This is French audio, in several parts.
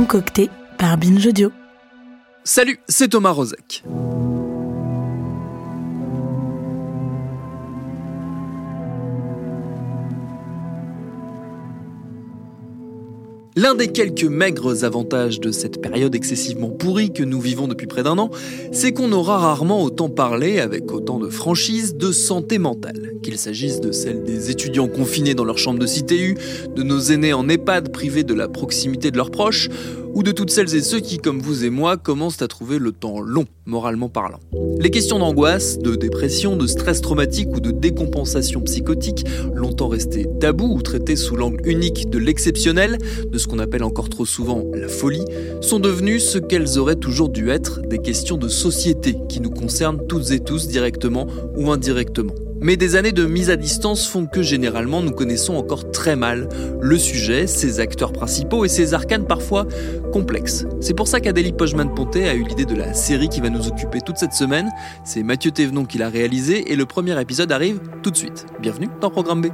Concocté par Binge Audio. Salut, c'est Thomas Rozek. L'un des quelques maigres avantages de cette période excessivement pourrie que nous vivons depuis près d'un an, c'est qu'on aura rarement autant parlé, avec autant de franchise, de santé mentale. Qu'il s'agisse de celle des étudiants confinés dans leur chambre de CTU, de nos aînés en EHPAD privés de la proximité de leurs proches, ou de toutes celles et ceux qui, comme vous et moi, commencent à trouver le temps long, moralement parlant. Les questions d'angoisse, de dépression, de stress traumatique ou de décompensation psychotique, longtemps restées tabous ou traitées sous l'angle unique de l'exceptionnel, de ce qu'on appelle encore trop souvent la folie, sont devenues ce qu'elles auraient toujours dû être, des questions de société qui nous concernent toutes et tous directement ou indirectement. Mais des années de mise à distance font que généralement nous connaissons encore très mal le sujet, ses acteurs principaux et ses arcanes parfois complexes. C'est pour ça qu'Adélie Pojman-Ponté a eu l'idée de la série qui va nous occuper toute cette semaine. C'est Mathieu Thévenon qui l'a réalisé et le premier épisode arrive tout de suite. Bienvenue dans Programme B.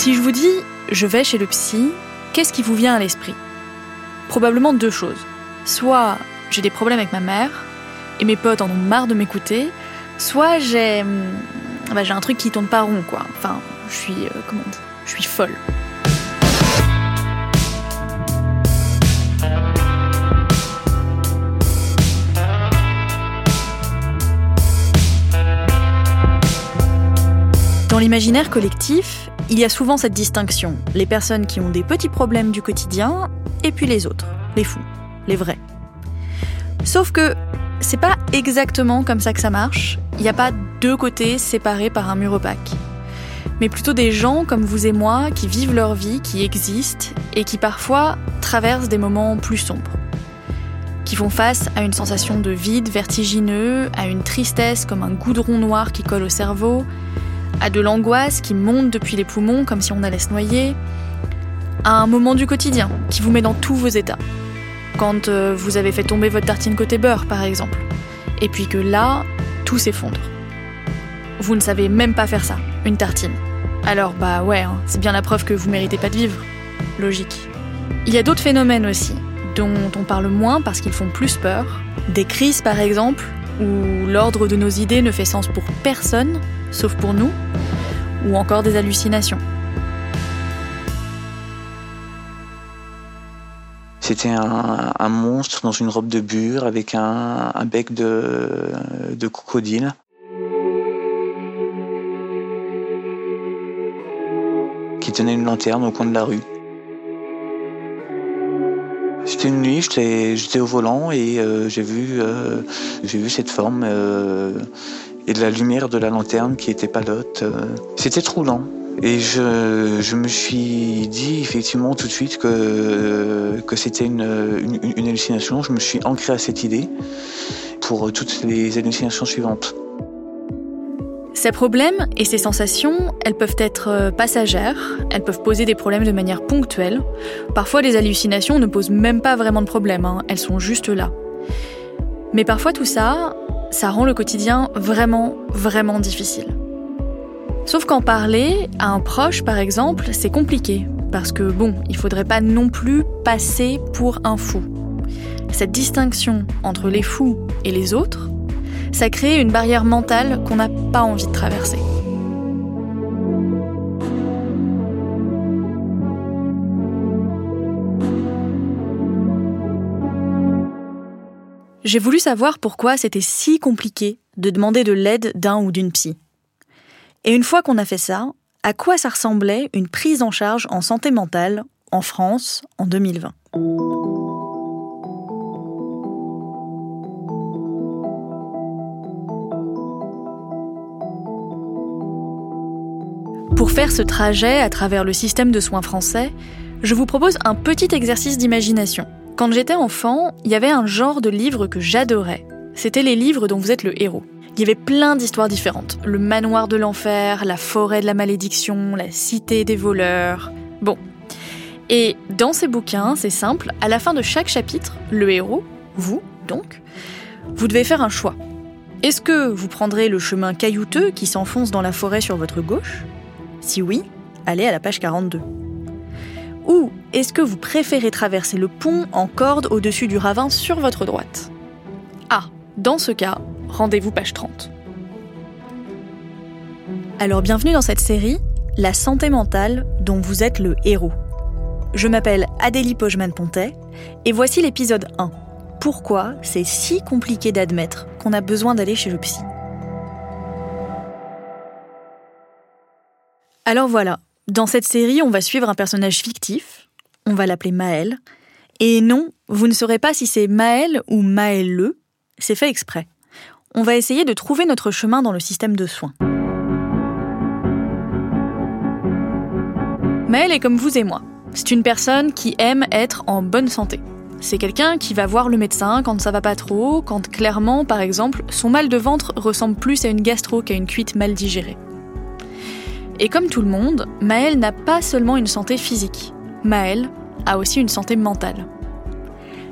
Si je vous dis je vais chez le psy, qu'est-ce qui vous vient à l'esprit? Probablement deux choses. Soit j'ai des problèmes avec ma mère et mes potes en ont marre de m'écouter, soit j'ai hum, bah, j'ai un truc qui tourne pas rond quoi. Enfin, je suis euh, comment on Je suis folle. Dans l'imaginaire collectif, il y a souvent cette distinction. Les personnes qui ont des petits problèmes du quotidien et puis les autres, les fous, les vrais. Sauf que c'est pas exactement comme ça que ça marche. Il n'y a pas deux côtés séparés par un mur opaque. Mais plutôt des gens comme vous et moi qui vivent leur vie, qui existent et qui parfois traversent des moments plus sombres. Qui font face à une sensation de vide vertigineux, à une tristesse comme un goudron noir qui colle au cerveau, à de l'angoisse qui monte depuis les poumons comme si on allait se noyer, à un moment du quotidien qui vous met dans tous vos états. Quand euh, vous avez fait tomber votre tartine côté beurre, par exemple, et puis que là, tout s'effondre. Vous ne savez même pas faire ça, une tartine. Alors bah ouais, hein, c'est bien la preuve que vous méritez pas de vivre. Logique. Il y a d'autres phénomènes aussi, dont on parle moins parce qu'ils font plus peur. Des crises par exemple, où l'ordre de nos idées ne fait sens pour personne, sauf pour nous, ou encore des hallucinations. C'était un, monstre dans une robe de bure avec un, bec de, de crocodile. qui tenait une lanterne au coin de la rue. C'était une nuit, j'étais au volant et euh, j'ai vu, euh, vu cette forme euh, et de la lumière de la lanterne qui était palote. euh. C'était troublant. Et je, me suis dit effectivement tout de suite que, que c'était une, une, une hallucination. Je me suis ancré à cette idée pour toutes les hallucinations suivantes. Ces problèmes et ces sensations, elles peuvent être euh, passagères, elles peuvent poser des problèmes de manière ponctuelle. Parfois, les hallucinations ne posent même pas vraiment de problème, hein, elles sont juste là. Mais parfois, tout ça, ça rend le quotidien vraiment, vraiment difficile. Sauf qu'en parler à un proche, par exemple, c'est compliqué. Parce que, bon, il faudrait pas non plus passer pour un fou. Cette distinction entre les fous et les autres, ça crée une barrière mentale qu'on n'a pas envie de traverser. J'ai voulu savoir pourquoi c'était si compliqué de demander de l'aide d'un ou d'une psy. Et une fois qu'on a fait ça, à quoi ça ressemblait une prise en charge en santé mentale en France en 2020. Pour faire ce trajet à travers le système de soins français, je vous propose un petit exercice d'imagination. Quand j'étais enfant, il y avait un genre de livre que j'adorais. C'était les livres dont vous êtes le héros. Il y avait plein d'histoires différentes. Le manoir de l'enfer, la forêt de la malédiction, la cité des voleurs. Bon. Et dans ces bouquins, c'est simple, à la fin de chaque chapitre, le héros, vous donc, vous devez faire un choix. Est-ce que vous prendrez le chemin caillouteux qui s'enfonce dans la forêt sur votre gauche? Si oui, allez à la page 42. Ou est-ce que vous préférez traverser le pont en corde au-dessus du ravin sur votre droite? Ah, dans ce cas, rendez-vous page 30. Alors bienvenue dans cette série, La santé mentale dont vous êtes le héros. Je m'appelle Adélie Pojman-Pontet et voici l'épisode 1. Pourquoi c'est si compliqué d'admettre qu'on a besoin d'aller chez le psy? Alors voilà, dans cette série, on va suivre un personnage fictif, on va l'appeler Maël, et non, vous ne saurez pas si c'est Maël ou Maëlle, c'est fait exprès on va essayer de trouver notre chemin dans le système de soins. Maëlle est comme vous et moi. C'est une personne qui aime être en bonne santé. C'est quelqu'un qui va voir le médecin quand ça va pas trop, quand clairement, par exemple, son mal de ventre ressemble plus à une gastro qu'à une cuite mal digérée. Et comme tout le monde, Maëlle n'a pas seulement une santé physique. Maëlle a aussi une santé mentale.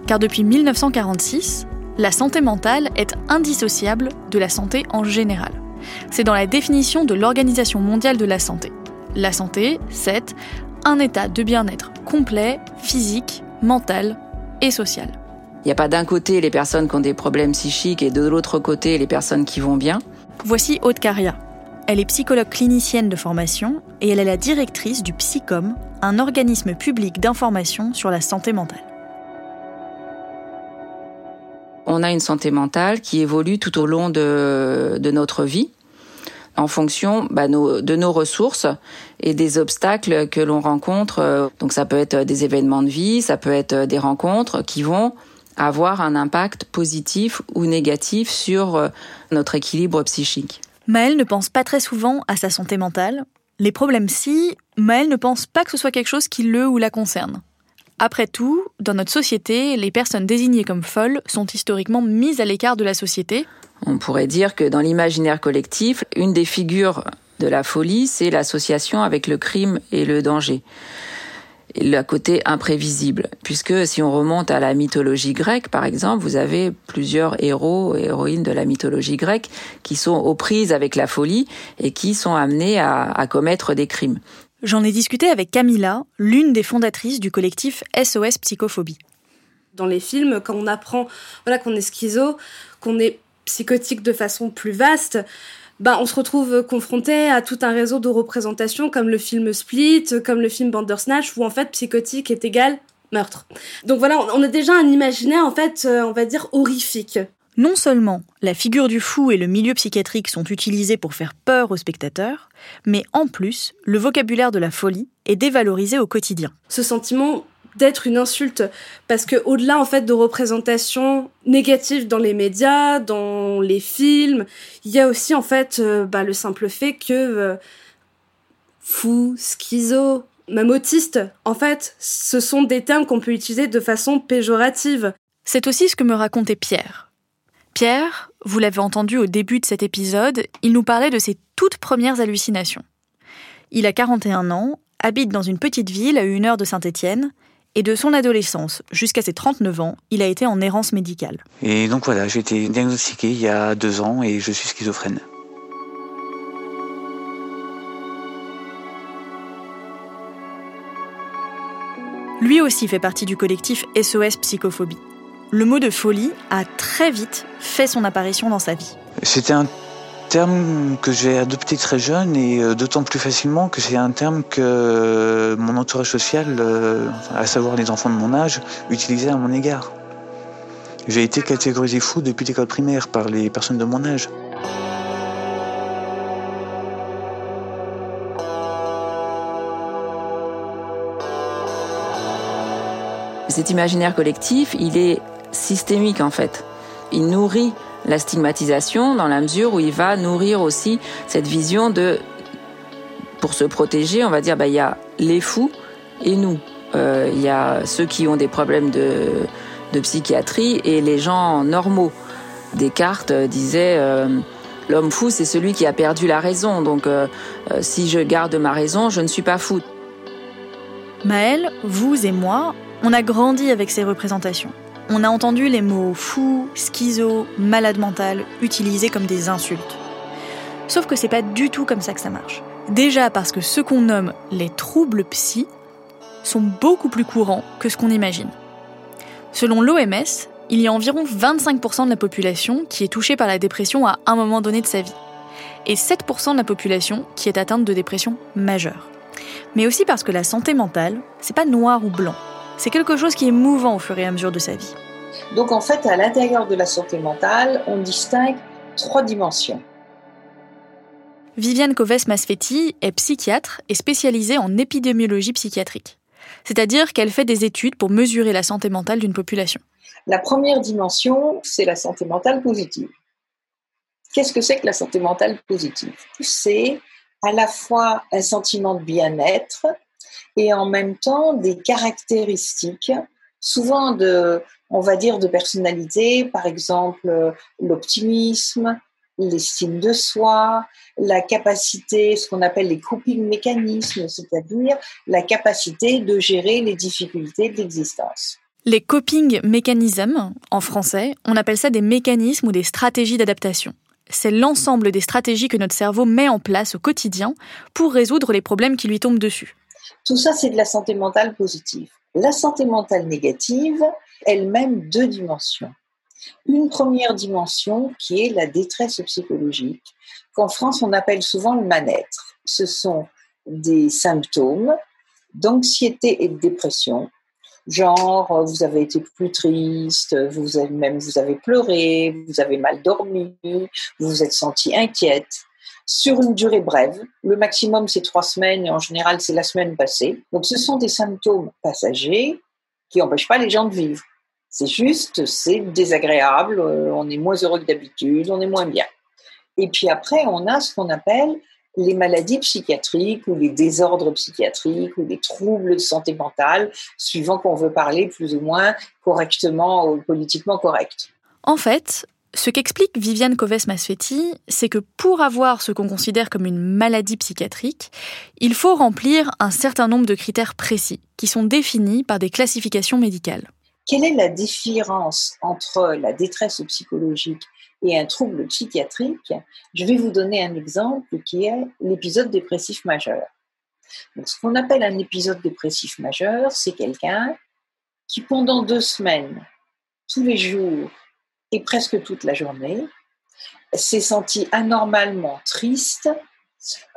Car depuis 1946, la santé mentale est indissociable de la santé en général. C'est dans la définition de l'Organisation mondiale de la santé. La santé, c'est un état de bien-être complet, physique, mental et social. Il n'y a pas d'un côté les personnes qui ont des problèmes psychiques et de l'autre côté les personnes qui vont bien. Voici Aude Caria. Elle est psychologue clinicienne de formation et elle est la directrice du Psycom, un organisme public d'information sur la santé mentale on a une santé mentale qui évolue tout au long de, notre vie en fonction bah, de nos ressources et des obstacles que l'on rencontre. Donc ça peut être des événements de vie, ça peut être des rencontres qui vont avoir un impact positif ou négatif sur euh, notre équilibre psychique. Maëlle ne pense pas très souvent à sa santé mentale. Les problèmes si, Maëlle ne pense pas que ce soit quelque chose qui le ou la concerne. Après tout, dans notre société, les personnes désignées comme folles sont historiquement mises à l'écart de la société. On pourrait dire que dans l'imaginaire collectif, une des figures de la folie, c'est l'association avec le crime et le danger. Le côté imprévisible. Puisque si on remonte à la mythologie grecque, par exemple, vous avez plusieurs héros et héroïnes de la mythologie grecque qui sont aux prises avec la folie et qui sont amenés à commettre des crimes. J'en ai discuté avec Camilla, l'une des fondatrices du collectif SOS Psychophobie. Dans les films, quand on apprend voilà, qu'on est schizo, qu'on est psychotique de façon plus vaste, ben, on se retrouve confronté à tout un réseau de représentations comme le film Split, comme le film Bandersnatch, où en fait psychotique est égal meurtre. Donc voilà, on a déjà un imaginaire en fait, euh, on va dire horrifique. Non seulement la figure du fou et le milieu psychiatrique sont utilisés pour faire peur aux spectateurs, mais en plus, le vocabulaire de la folie est dévalorisé au quotidien. Ce sentiment d'être une insulte parce que au-delà en fait de représentations négatives dans les médias, dans les films, il y a aussi en fait euh, bah, le simple fait que euh, fou, schizo, même autiste, en fait, ce sont des termes qu'on peut utiliser de façon péjorative. C'est aussi ce que me racontait Pierre, Pierre, vous l'avez entendu au début de cet épisode, il nous parlait de ses toutes premières hallucinations. Il a 41 ans, habite dans une petite ville à une heure de Saint-Étienne, et de son adolescence jusqu'à ses 39 ans, il a été en errance médicale. Et donc voilà, j'ai été diagnostiqué il y a deux ans et je suis schizophrène. Lui aussi fait partie du collectif SOS Psychophobie le mot de folie a très vite fait son apparition dans sa vie. C'était un terme que j'ai adopté très jeune et euh, d'autant plus facilement que c'est un terme que euh, mon entourage social, euh, à savoir les enfants de mon âge, utilisait à mon égard. J'ai été catégorisé fou depuis l'école primaire par les personnes de mon âge. Cet imaginaire collectif, il est systémique en fait. Il nourrit la stigmatisation dans la mesure où il va nourrir aussi cette vision de, pour se protéger, on va dire, bah, il y a les fous et nous. Euh, il y a ceux qui ont des problèmes de, de psychiatrie et les gens normaux. Descartes disait euh, l'homme fou, c'est celui qui a perdu la raison. Donc, euh, si je garde ma raison, je ne suis pas fou. Maëlle, vous et moi, on a grandi avec ces représentations. On a entendu les mots fou, schizo, malade mental utilisés comme des insultes. Sauf que c'est pas du tout comme ça que ça marche. Déjà parce que ce qu'on nomme les troubles psy sont beaucoup plus courants que ce qu'on imagine. Selon l'OMS, il y a environ 25% de la population qui est touchée par la dépression à un moment donné de sa vie, et 7% de la population qui est atteinte de dépression majeure. Mais aussi parce que la santé mentale, c'est pas noir ou blanc. C'est quelque chose qui est mouvant au fur et à mesure de sa vie. Donc en fait, à l'intérieur de la santé mentale, on distingue trois dimensions. Viviane Coves-Masfetti est psychiatre et spécialisée en épidémiologie psychiatrique. C'est-à-dire qu'elle fait des études pour mesurer la santé mentale d'une population. La première dimension, c'est la santé mentale positive. Qu'est-ce que c'est que la santé mentale positive? C'est à la fois un sentiment de bien-être et en même temps des caractéristiques, souvent de, on va dire, de personnalité, par exemple l'optimisme, l'estime de soi, la capacité, ce qu'on appelle les coping mécanismes, c'est-à-dire la capacité de gérer les difficultés de l'existence. Les coping mécanismes, en français, on appelle ça des mécanismes ou des stratégies d'adaptation c'est l'ensemble des stratégies que notre cerveau met en place au quotidien pour résoudre les problèmes qui lui tombent dessus. Tout ça, c'est de la santé mentale positive. La santé mentale négative, elle-même deux dimensions. Une première dimension qui est la détresse psychologique, qu'en France on appelle souvent le mal-être. Ce sont des symptômes d'anxiété et de dépression genre vous avez été plus triste, vous avez même vous avez pleuré, vous avez mal dormi, vous vous êtes senti inquiète sur une durée brève. Le maximum c'est trois semaines et en général c'est la semaine passée. Donc ce sont des symptômes passagers qui n'empêchent pas les gens de vivre. C'est juste, c'est désagréable, euh, on est moins heureux que d'habitude, on est moins bien. Et puis après, on a ce qu'on appelle les maladies psychiatriques ou les désordres psychiatriques ou les troubles de santé mentale, suivant qu'on veut parler plus ou moins correctement ou politiquement correct. En fait, ce qu'explique Viviane Coves-Masfetti, c'est que pour avoir ce qu'on considère comme une maladie psychiatrique, il faut remplir un certain nombre de critères précis, qui sont définis par des classifications médicales. Quelle est la différence entre la détresse psychologique et un trouble psychiatrique, je vais vous donner un exemple qui est l'épisode dépressif majeur. Donc, ce qu'on appelle un épisode dépressif majeur, c'est quelqu'un qui pendant deux semaines, tous les jours et presque toute la journée, s'est senti anormalement triste,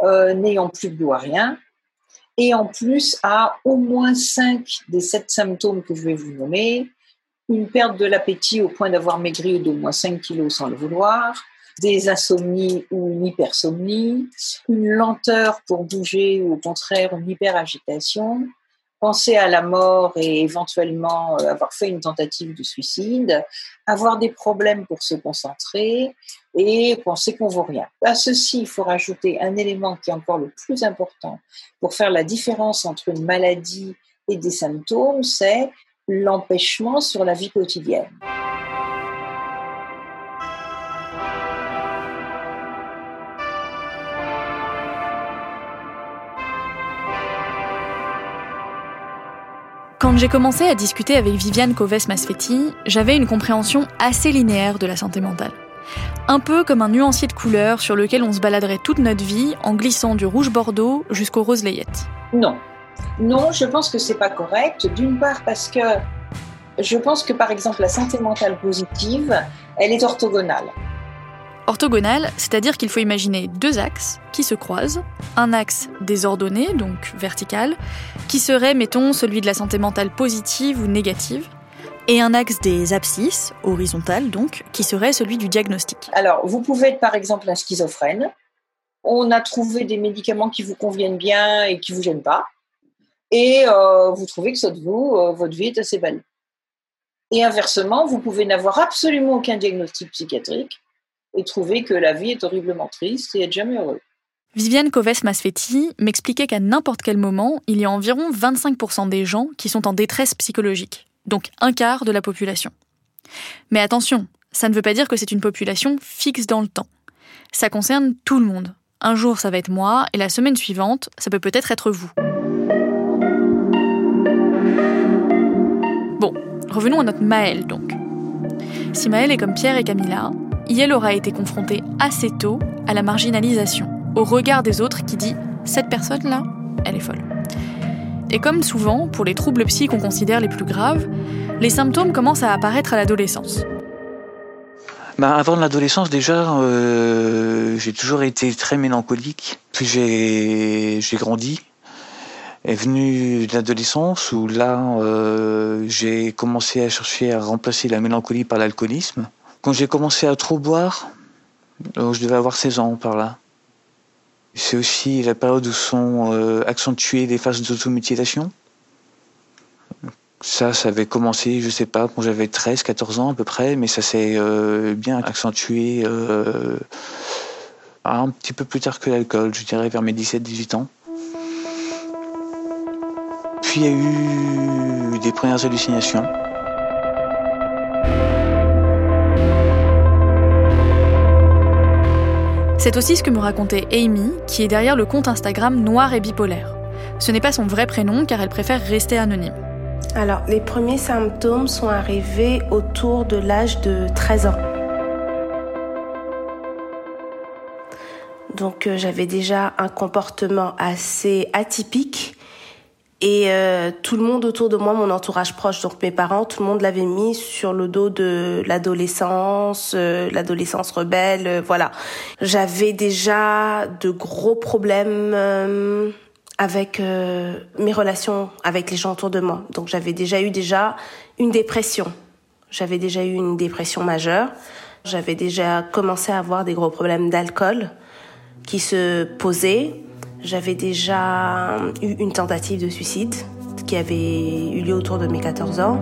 euh, n'ayant plus goût à rien, et en plus a au moins cinq des sept symptômes que je vais vous nommer, une perte de l'appétit au point d'avoir maigri d'au moins 5 kilos sans le vouloir, des insomnies ou une hypersomnie, une lenteur pour bouger ou au contraire une hyperagitation, penser à la mort et éventuellement euh, avoir fait une tentative de suicide, avoir des problèmes pour se concentrer et penser qu'on vaut rien. À ceci, il faut rajouter un élément qui est encore le plus important pour faire la différence entre une maladie et des symptômes, c'est l'empêchement sur la vie quotidienne. Quand j'ai commencé à discuter avec Viviane Coves-Masfetti, j'avais une compréhension assez linéaire de la santé mentale. Un peu comme un nuancier de couleurs sur lequel on se baladerait toute notre vie en glissant du rouge bordeaux jusqu'au rose layette. Non, non, je pense que c'est pas correct. D'une part parce que je pense que par exemple la santé mentale positive, elle est orthogonale. Orthogonale, c'est-à-dire qu'il faut imaginer deux axes qui se croisent, un axe désordonné, donc vertical, qui serait, mettons, celui de la santé mentale positive ou négative, et un axe des abscisses, horizontal donc, qui serait celui du diagnostic. Alors, vous pouvez être par exemple un schizophrène. On a trouvé des médicaments qui vous conviennent bien et qui vous gênent pas et euh, vous trouvez que ça de vous, euh, votre vie est assez belle. Et inversement, vous pouvez n'avoir absolument aucun diagnostic psychiatrique et trouver que la vie est horriblement triste et être jamais heureux. Viviane Coves-Masfetti m'expliquait qu'à n'importe quel moment, il y a environ 25% des gens qui sont en détresse psychologique, donc un quart de la population. Mais attention, ça ne veut pas dire que c'est une population fixe dans le temps. Ça concerne tout le monde. Un jour, ça va être moi, et la semaine suivante, ça peut peut-être être vous. Bon, revenons à notre Maëlle donc. Si Maëlle est comme Pierre et Camilla, Yel aura été confrontée assez tôt à la marginalisation, au regard des autres qui dit cette personne-là, elle est folle. Et comme souvent, pour les troubles psy qu'on considère les plus graves, les symptômes commencent à apparaître à l'adolescence. Bah, avant l'adolescence, déjà, euh, j'ai toujours été très mélancolique. Puis j'ai grandi. Est venue l'adolescence où là, euh, j'ai commencé à chercher à remplacer la mélancolie par l'alcoolisme. Quand j'ai commencé à trop boire, je devais avoir 16 ans par là. C'est aussi la période où sont euh, accentuées les phases d'automutilation. Ça, ça avait commencé, je sais pas, quand j'avais 13, 14 ans à peu près, mais ça s'est euh, bien accentué euh, un petit peu plus tard que l'alcool, je dirais vers mes 17, 18 ans. Puis il y a eu des premières hallucinations. C'est aussi ce que me racontait Amy, qui est derrière le compte Instagram Noir et Bipolaire. Ce n'est pas son vrai prénom car elle préfère rester anonyme. Alors, les premiers symptômes sont arrivés autour de l'âge de 13 ans. Donc, euh, j'avais déjà un comportement assez atypique et euh, tout le monde autour de moi, mon entourage proche, donc mes parents, tout le monde l'avait mis sur le dos de l'adolescence, euh, l'adolescence rebelle, euh, voilà. J'avais déjà de gros problèmes avec mes relations avec les gens autour de moi. Donc j'avais déjà eu déjà une dépression. J'avais déjà eu une dépression majeure. J'avais déjà commencé à avoir des gros problèmes d'alcool qui se posaient. J'avais déjà eu une tentative de suicide qui avait eu lieu autour de mes 14 ans.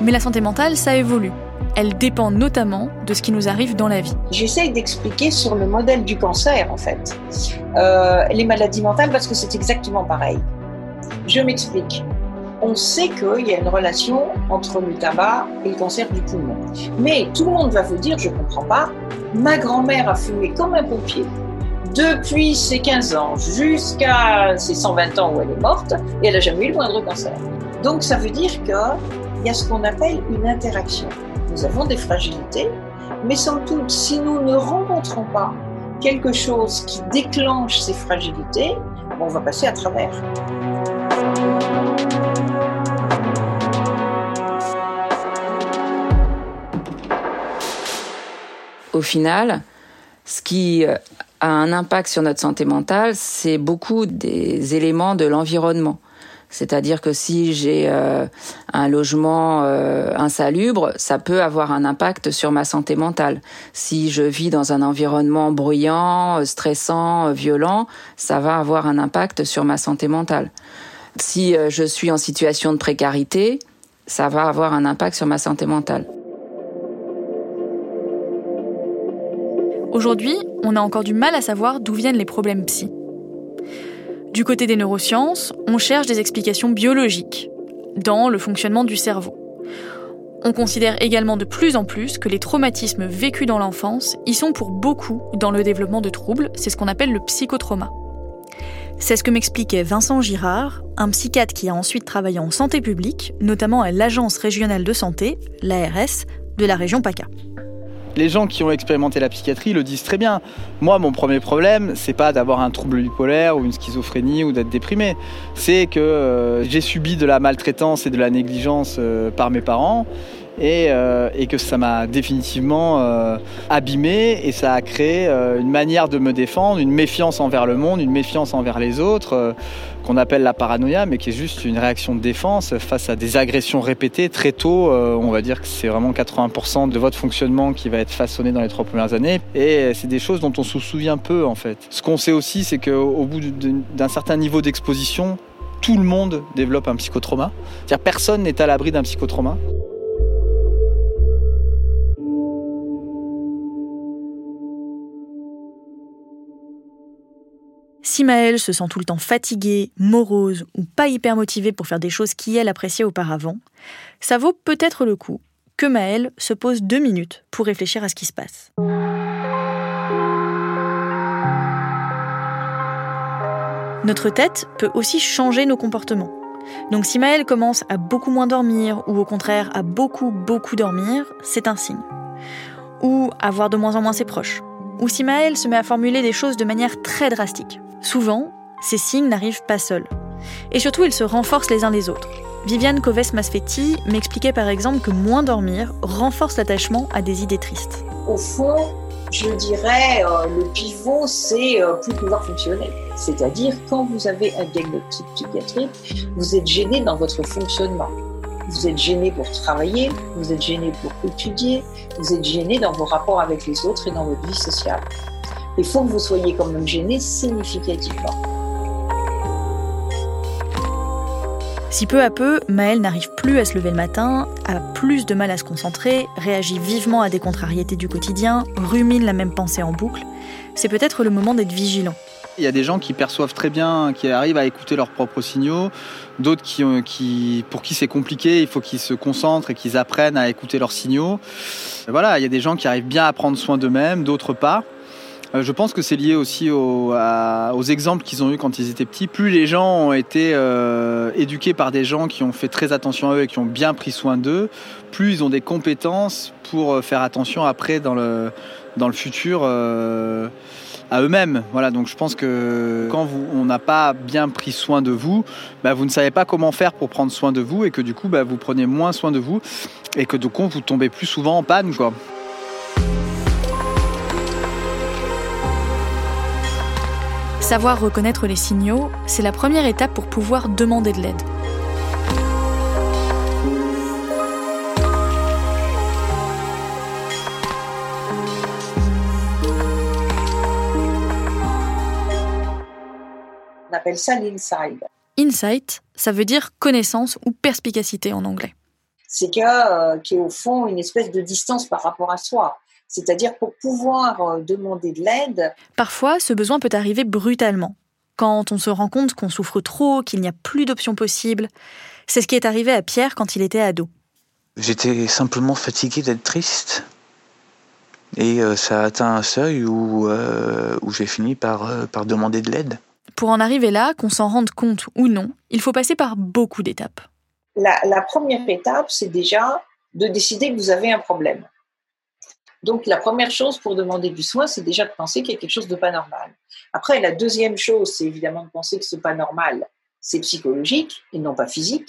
Mais la santé mentale, ça évolue. Elle dépend notamment de ce qui nous arrive dans la vie. J'essaye d'expliquer sur le modèle du cancer, en fait, euh, les maladies mentales, parce que c'est exactement pareil. Je m'explique on sait qu'il y a une relation entre le tabac et le cancer du poumon. Mais tout le monde va vous dire, je ne comprends pas, ma grand-mère a fumé comme un pompier depuis ses 15 ans jusqu'à ses 120 ans où elle est morte et elle n'a jamais eu le moindre cancer. Donc ça veut dire qu'il y a ce qu'on appelle une interaction. Nous avons des fragilités, mais sans doute, si nous ne rencontrons pas quelque chose qui déclenche ces fragilités, on va passer à travers. Au final, ce qui euh, a un impact sur notre santé mentale, c'est beaucoup des éléments de l'environnement. C'est-à-dire que si j'ai euh, un logement euh, insalubre, ça peut avoir un impact sur ma santé mentale. Si je vis dans un environnement bruyant, stressant, violent, ça va avoir un impact sur ma santé mentale. Si je suis en situation de précarité, ça va avoir un impact sur ma santé mentale. Aujourd'hui, on a encore du mal à savoir d'où viennent les problèmes psy. Du côté des neurosciences, on cherche des explications biologiques dans le fonctionnement du cerveau. On considère également de plus en plus que les traumatismes vécus dans l'enfance y sont pour beaucoup dans le développement de troubles, c'est ce qu'on appelle le psychotrauma. C'est ce que m'expliquait Vincent Girard, un psychiatre qui a ensuite travaillé en santé publique, notamment à l'Agence régionale de santé, l'ARS, de la région PACA les gens qui ont expérimenté la psychiatrie le disent très bien. Moi, mon premier problème, c'est pas d'avoir un trouble bipolaire ou une schizophrénie ou d'être déprimé. C'est que euh, j'ai subi de la maltraitance et de la négligence euh, par mes parents et, euh, et que ça m'a définitivement abîmé et ça a créé une manière de me défendre, une méfiance envers le monde, une méfiance envers les autres, qu'on appelle la paranoïa, mais qui est juste une réaction de défense face à des agressions répétées très tôt. Euh, on va dire que c'est vraiment 80% de votre fonctionnement qui va être façonné dans les trois premières années, et c'est des choses dont on se souvient peu en fait. Ce qu'on sait aussi, c'est qu'au bout d'un certain niveau d'exposition, tout le monde développe un psychotrauma. C'est-à-dire personne n'est à l'abri d'un psychotrauma. Si Maëlle se sent tout le temps fatiguée, morose ou pas hyper motivée pour faire des choses qu'elle appréciait auparavant, ça vaut peut-être le coup que Maëlle se pose deux minutes pour réfléchir à ce qui se passe. Notre tête peut aussi changer nos comportements. Donc si Maëlle commence à beaucoup moins dormir ou au contraire à beaucoup beaucoup dormir, c'est un signe. Ou à voir de moins en moins ses proches. Ou si Maëlle se met à formuler des choses de manière très drastique. Souvent, ces signes n'arrivent pas seuls. Et surtout, ils se renforcent les uns les autres. Viviane Coves-Masfetti m'expliquait par exemple que moins dormir renforce l'attachement à des idées tristes. Au fond, je dirais, euh, le pivot, c'est euh, plus pouvoir fonctionner. C'est-à-dire, quand vous avez un diagnostic psychiatrique, vous êtes gêné dans votre fonctionnement. Vous êtes gêné pour travailler, vous êtes gêné pour étudier, vous êtes gêné dans vos rapports avec les autres et dans votre vie sociale. Il faut que vous soyez quand même gêné significativement. Si peu à peu, Maëlle n'arrive plus à se lever le matin, a plus de mal à se concentrer, réagit vivement à des contrariétés du quotidien, rumine la même pensée en boucle, c'est peut-être le moment d'être vigilant. Il y a des gens qui perçoivent très bien, qui arrivent à écouter leurs propres signaux, d'autres qui, qui, pour qui c'est compliqué, il faut qu'ils se concentrent et qu'ils apprennent à écouter leurs signaux. Voilà, il y a des gens qui arrivent bien à prendre soin d'eux-mêmes, d'autres pas. Euh, je pense que c'est lié aussi aux, exemples qu'ils ont eus quand ils étaient petits. Plus les gens ont été euh, éduqués par des gens qui ont fait très attention à eux et qui ont bien pris soin d'eux, plus ils ont des compétences pour euh, faire attention après dans le, dans le futur à eux-mêmes. Voilà, donc je pense que quand vous, on n'a pas bien pris soin de vous, bah, vous ne savez pas comment faire pour prendre soin de vous et que du coup bah, vous prenez moins soin de vous et que du coup vous tombez plus souvent en panne. Quoi. Savoir reconnaître les signaux, c'est la première étape pour pouvoir demander de l'aide. On appelle ça l'inside. Insight, ça veut dire connaissance ou perspicacité en anglais. C'est qu'il y a euh, qui est au fond une espèce de distance par rapport à soi. C'est-à-dire pour pouvoir euh, demander de l'aide. Parfois, ce besoin peut arriver brutalement. Quand on se rend compte qu'on souffre trop, qu'il n'y a plus d'options possibles. C'est ce qui est arrivé à Pierre quand il était ado. J'étais simplement fatigué d'être triste. Et euh, ça a atteint un seuil où, euh, où j'ai fini par, euh, par demander de l'aide. Pour en arriver là, qu'on s'en rende compte ou non, il faut passer par beaucoup d'étapes. La, la première étape, c'est déjà de décider que vous avez un problème. Donc, la première chose pour demander du soin, c'est déjà de penser qu'il y a quelque chose de pas normal. Après, la deuxième chose, c'est évidemment de penser que ce pas normal, c'est psychologique et non pas physique.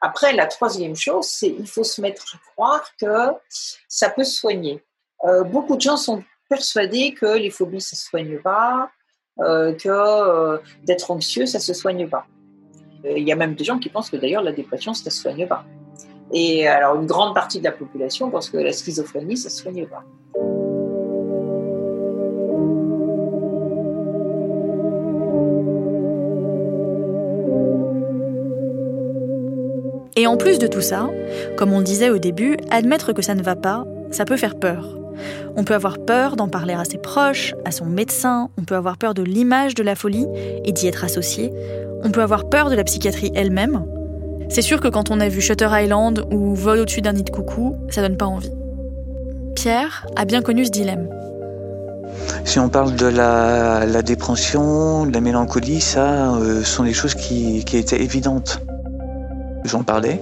Après, la troisième chose, c'est il faut se mettre à croire que ça peut se soigner. Euh, beaucoup de gens sont persuadés que les phobies, ça se soigne pas, euh, que euh, d'être anxieux, ça se soigne pas. Il y a même des gens qui pensent que d'ailleurs la dépression, ça se soigne pas. Et alors, une grande partie de la population pense que la schizophrénie, ça ne se soigne pas. Et en plus de tout ça, comme on le disait au début, admettre que ça ne va pas, ça peut faire peur. On peut avoir peur d'en parler à ses proches, à son médecin, on peut avoir peur de l'image de la folie et d'y être associé, on peut avoir peur de la psychiatrie elle-même, c'est sûr que quand on a vu Shutter Island ou Vol au-dessus d'un nid de coucou, ça donne pas envie. Pierre a bien connu ce dilemme. Si on parle de la, dépression, de la mélancolie, ça euh, sont des choses qui étaient évidentes. J'en parlais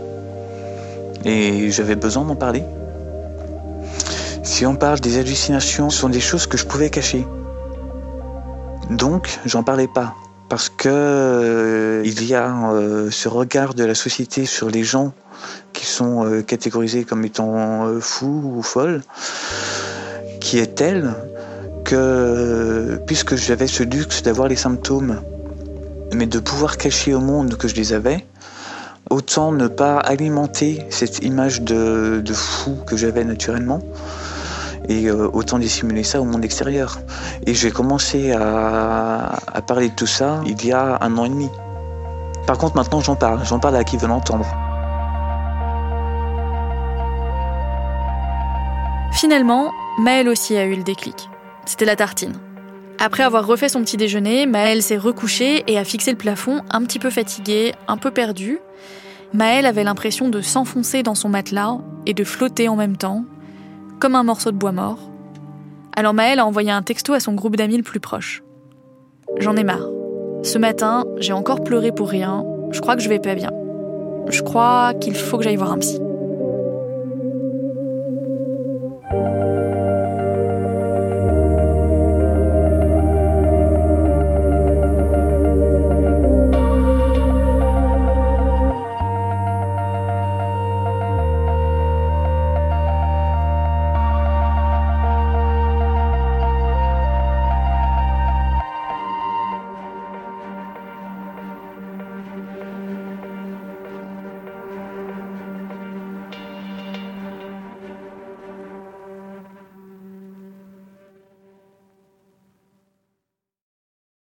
et j'avais besoin d'en parler. Si on parle des hallucinations, ce sont des choses que je pouvais cacher. Donc, j'en parlais pas parce que euh, il y a euh, ce regard de la société sur les gens qui sont euh, catégorisées comme étant fous ou folles, qui est telle que, puisque j'avais ce luxe d'avoir les symptômes, mais de pouvoir cacher au monde que je les avais, autant ne pas alimenter cette image de, fou que j'avais naturellement et euh, autant dissimuler ça au monde extérieur. Et j'ai commencé à, à, parler de tout ça il y a un an et demi. Par contre, maintenant, j'en parle. J'en parle à qui veut l'entendre. Finalement, Maëlle aussi a eu le déclic. C'était la tartine. Après avoir refait son petit déjeuner, Maëlle s'est recouchée et a fixé le plafond, un petit peu fatiguée, un peu perdue. Maëlle avait l'impression de s'enfoncer dans son matelas et de flotter en même temps, comme un morceau de bois mort. Alors Maëlle a envoyé un texto à son groupe d'amis le plus proche. J'en ai marre. Ce matin, j'ai encore pleuré pour rien. Je crois que je vais pas bien. Je crois qu'il faut que j'aille voir un psy.